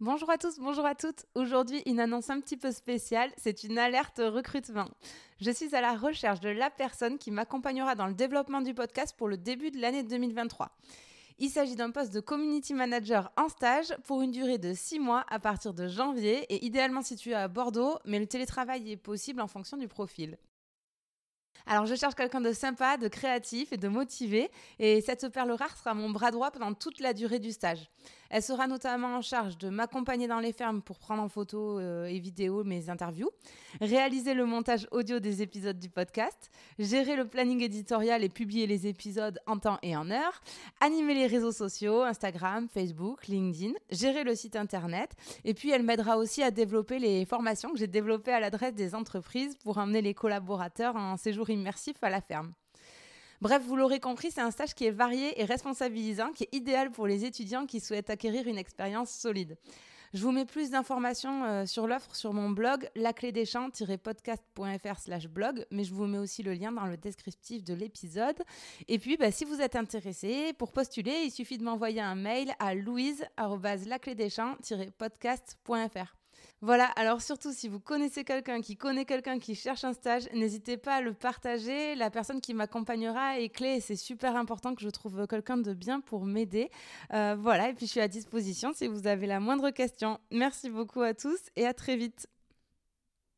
Bonjour à tous, bonjour à toutes. Aujourd'hui, une annonce un petit peu spéciale, c'est une alerte recrutement. Je suis à la recherche de la personne qui m'accompagnera dans le développement du podcast pour le début de l'année 2023. Il s'agit d'un poste de community manager en stage pour une durée de 6 mois à partir de janvier et idéalement situé à Bordeaux, mais le télétravail est possible en fonction du profil. Alors je cherche quelqu'un de sympa, de créatif et de motivé. Et cette perle rare sera mon bras droit pendant toute la durée du stage. Elle sera notamment en charge de m'accompagner dans les fermes pour prendre en photo euh, et vidéo mes interviews, réaliser le montage audio des épisodes du podcast, gérer le planning éditorial et publier les épisodes en temps et en heure, animer les réseaux sociaux, Instagram, Facebook, LinkedIn, gérer le site internet. Et puis elle m'aidera aussi à développer les formations que j'ai développées à l'adresse des entreprises pour emmener les collaborateurs en séjour immersif à la ferme. Bref, vous l'aurez compris, c'est un stage qui est varié et responsabilisant, qui est idéal pour les étudiants qui souhaitent acquérir une expérience solide. Je vous mets plus d'informations euh, sur l'offre sur mon blog laclédeschamps-podcast.fr blog, mais je vous mets aussi le lien dans le descriptif de l'épisode. Et puis, bah, si vous êtes intéressé, pour postuler, il suffit de m'envoyer un mail à louise-laclédeschamps-podcast.fr. Voilà, alors surtout si vous connaissez quelqu'un qui connaît quelqu'un qui cherche un stage, n'hésitez pas à le partager. La personne qui m'accompagnera est clé c'est super important que je trouve quelqu'un de bien pour m'aider. Euh, voilà, et puis je suis à disposition si vous avez la moindre question. Merci beaucoup à tous et à très vite.